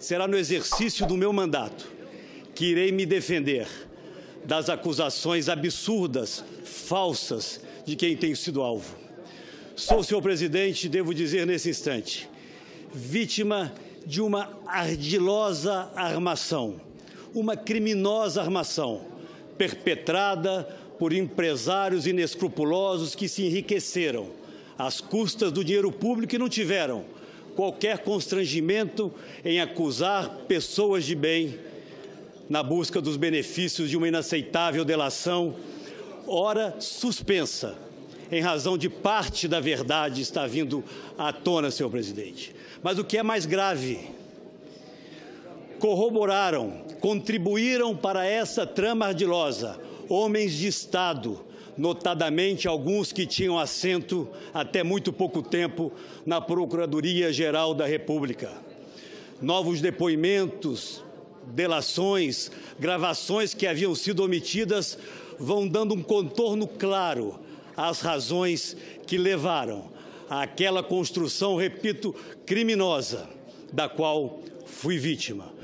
Será no exercício do meu mandato que irei me defender das acusações absurdas, falsas, de quem tenho sido alvo. Sou, senhor presidente, devo dizer nesse instante, vítima de uma ardilosa armação, uma criminosa armação, perpetrada por empresários inescrupulosos que se enriqueceram às custas do dinheiro público e não tiveram qualquer constrangimento em acusar pessoas de bem na busca dos benefícios de uma inaceitável delação, ora suspensa, em razão de parte da verdade está vindo à tona, senhor presidente. Mas o que é mais grave, corroboraram, contribuíram para essa trama ardilosa homens de Estado, notadamente alguns que tinham assento até muito pouco tempo na Procuradoria-Geral da República. Novos depoimentos, delações, gravações que haviam sido omitidas vão dando um contorno claro às razões que levaram àquela construção, repito, criminosa, da qual fui vítima.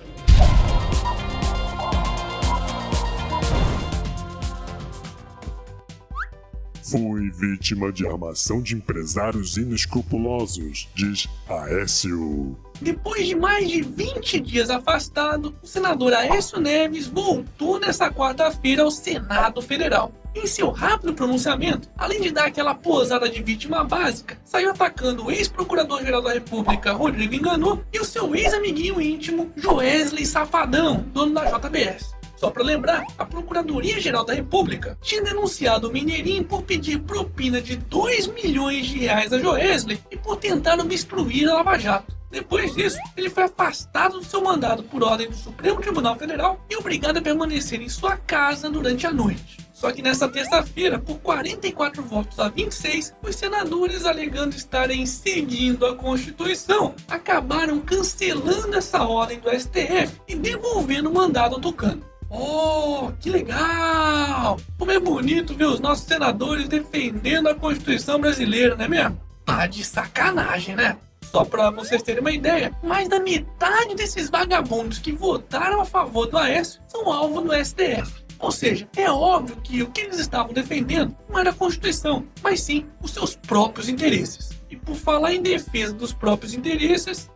Fui vítima de armação de empresários inescrupulosos, diz Aécio. Depois de mais de 20 dias afastado, o senador Aécio Neves voltou nesta quarta-feira ao Senado Federal. Em seu rápido pronunciamento, além de dar aquela posada de vítima básica, saiu atacando o ex-procurador-geral da República, Rodrigo Enganou, e o seu ex-amiguinho íntimo, Joesley Safadão, dono da JBS. Só para lembrar, a Procuradoria-Geral da República tinha denunciado o Mineirinho por pedir propina de 2 milhões de reais a Joesley e por tentar obstruir a Lava Jato. Depois disso, ele foi afastado do seu mandato por ordem do Supremo Tribunal Federal e obrigado a permanecer em sua casa durante a noite. Só que nesta terça-feira, por 44 votos a 26, os senadores alegando estarem seguindo a Constituição acabaram cancelando essa ordem do STF e devolvendo o mandato ao Tucano. Oh, que legal! Como é bonito ver os nossos senadores defendendo a Constituição brasileira, não é mesmo? Tá de sacanagem, né? Só para vocês terem uma ideia, mais da metade desses vagabundos que votaram a favor do Aécio são alvo do STF. Ou seja, é óbvio que o que eles estavam defendendo não era a Constituição, mas sim os seus próprios interesses. E por falar em defesa dos próprios interesses,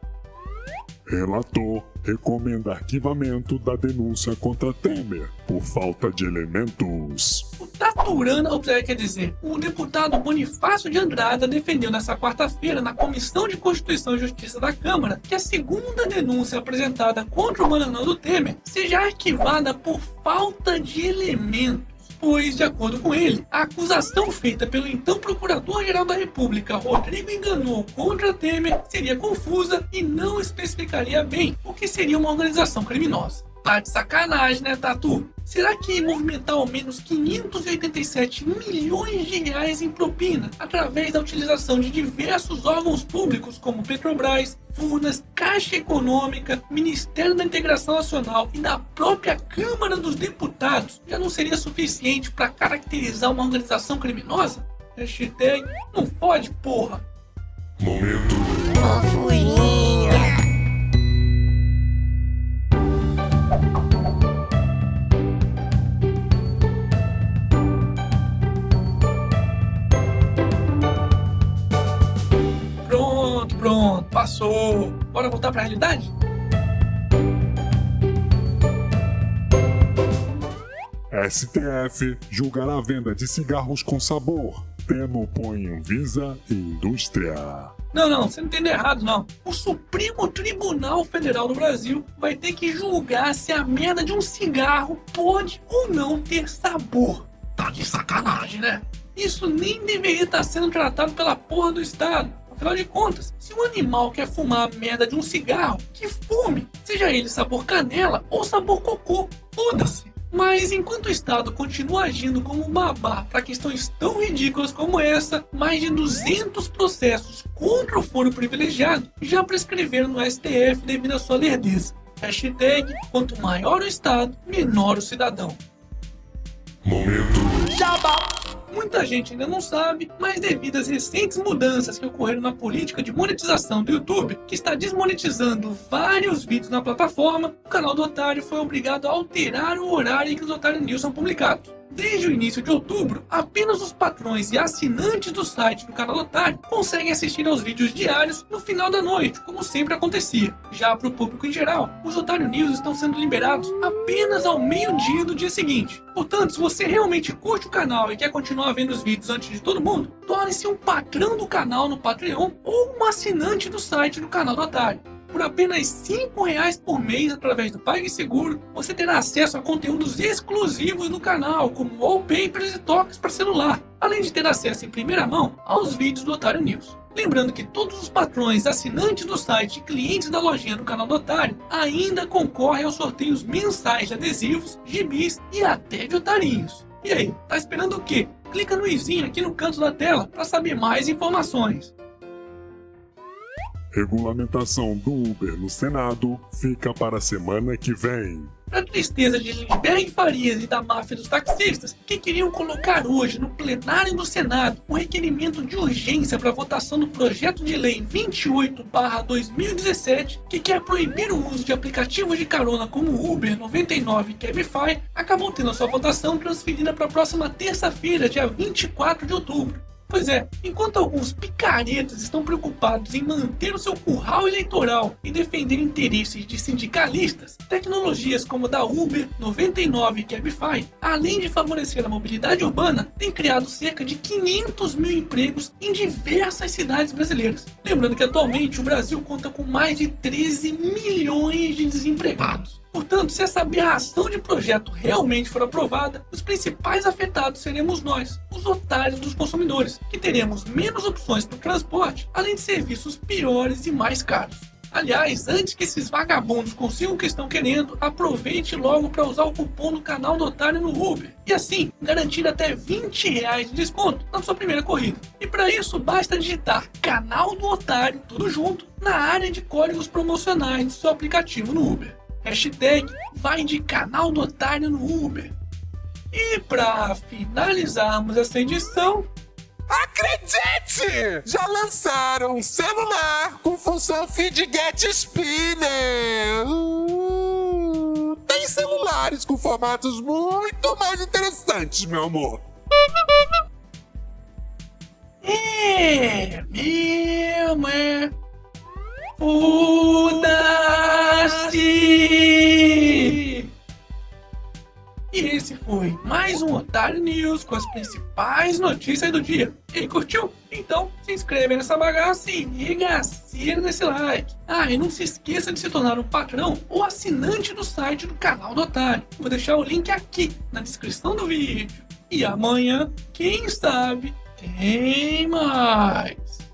Relator recomenda arquivamento da denúncia contra Temer por falta de elementos. O Taturana, ou seja, quer dizer, o deputado Bonifácio de Andrada defendeu nesta quarta-feira na Comissão de Constituição e Justiça da Câmara que a segunda denúncia apresentada contra o Maranhão Temer seja arquivada por falta de elementos pois, de acordo com ele, a acusação feita pelo então Procurador-Geral da República, Rodrigo Enganou, contra Temer seria confusa e não especificaria bem o que seria uma organização criminosa. Tá de sacanagem, né, Tatu? Será que movimentar ao menos 587 milhões de reais em propina através da utilização de diversos órgãos públicos como Petrobras, Furnas, Caixa Econômica, Ministério da Integração Nacional e da própria Câmara dos Deputados já não seria suficiente para caracterizar uma organização criminosa? Hashtag não pode, porra! Momento. Passou. Bora voltar pra realidade? STF julgará a venda de cigarros com sabor. Tema opõe Anvisa e indústria. Não, não, você não entendeu errado, não. O Supremo Tribunal Federal do Brasil vai ter que julgar se a merda de um cigarro pode ou não ter sabor. Tá de sacanagem, né? Isso nem deveria estar sendo tratado pela porra do Estado. Afinal de contas, se um animal quer fumar a merda de um cigarro, que fume, seja ele sabor canela ou sabor cocô, foda-se. Mas enquanto o Estado continua agindo como um babá para questões tão ridículas como essa, mais de 200 processos contra o foro privilegiado já prescreveram no STF devido à sua lerdeza. Hashtag, quanto maior o Estado, menor o cidadão. Momento. Muita gente ainda não sabe, mas devido às recentes mudanças que ocorreram na política de monetização do YouTube, que está desmonetizando vários vídeos na plataforma, o canal do Otário foi obrigado a alterar o horário em que os Otário News são publicados. Desde o início de outubro, apenas os patrões e assinantes do site do canal Otário conseguem assistir aos vídeos diários no final da noite, como sempre acontecia. Já para o público em geral, os Otário News estão sendo liberados apenas ao meio-dia do dia seguinte. Portanto, se você realmente curte o canal e quer continuar vendo os vídeos antes de todo mundo, torne-se um patrão do canal no Patreon ou um assinante do site do canal do Otário. Por apenas R$ reais por mês através do PagSeguro, você terá acesso a conteúdos exclusivos do canal, como wallpapers e toques para celular, além de ter acesso em primeira mão aos vídeos do Otário News. Lembrando que todos os patrões, assinantes do site e clientes da lojinha do canal do Otário ainda concorrem aos sorteios mensais de adesivos, gibis e até de otarinhos. E aí, tá esperando o quê? Clica no izinho aqui no canto da tela para saber mais informações. Regulamentação do Uber no Senado fica para a semana que vem. A tristeza de Lindbergh Farias e da máfia dos taxistas, que queriam colocar hoje no plenário do Senado um requerimento de urgência para votação do projeto de lei 28/2017, que quer proibir o uso de aplicativos de carona como Uber 99 e Cabify, acabou tendo a sua votação transferida para a próxima terça-feira, dia 24 de outubro. Pois é, enquanto alguns picaretas estão preocupados em manter o seu curral eleitoral e defender interesses de sindicalistas, tecnologias como a da Uber, 99 e Cabify, além de favorecer a mobilidade urbana, têm criado cerca de 500 mil empregos em diversas cidades brasileiras. Lembrando que atualmente o Brasil conta com mais de 13 milhões de desempregados. Portanto, se essa aberração de projeto realmente for aprovada, os principais afetados seremos nós, os otários dos consumidores, que teremos menos opções para o transporte, além de serviços piores e mais caros. Aliás, antes que esses vagabundos consigam o que estão querendo, aproveite logo para usar o cupom do canal do Otário no Uber. E assim, garantir até 20 reais de desconto na sua primeira corrida. E para isso, basta digitar canal do Otário, tudo junto, na área de códigos promocionais do seu aplicativo no Uber. Hashtag vai de canal do otário no Uber. E para finalizarmos essa edição, Acredite! Já lançaram um celular com função Fidget Spinner! Uh, tem celulares com formatos muito mais interessantes, meu amor! É mesmo, é? Foda-se! Foi mais um Otário News com as principais notícias do dia. E curtiu? Então se inscreve nessa bagaça e liga a nesse like. Ah, e não se esqueça de se tornar um patrão ou assinante do site do canal do Otário. Vou deixar o link aqui na descrição do vídeo. E amanhã, quem sabe, tem mais.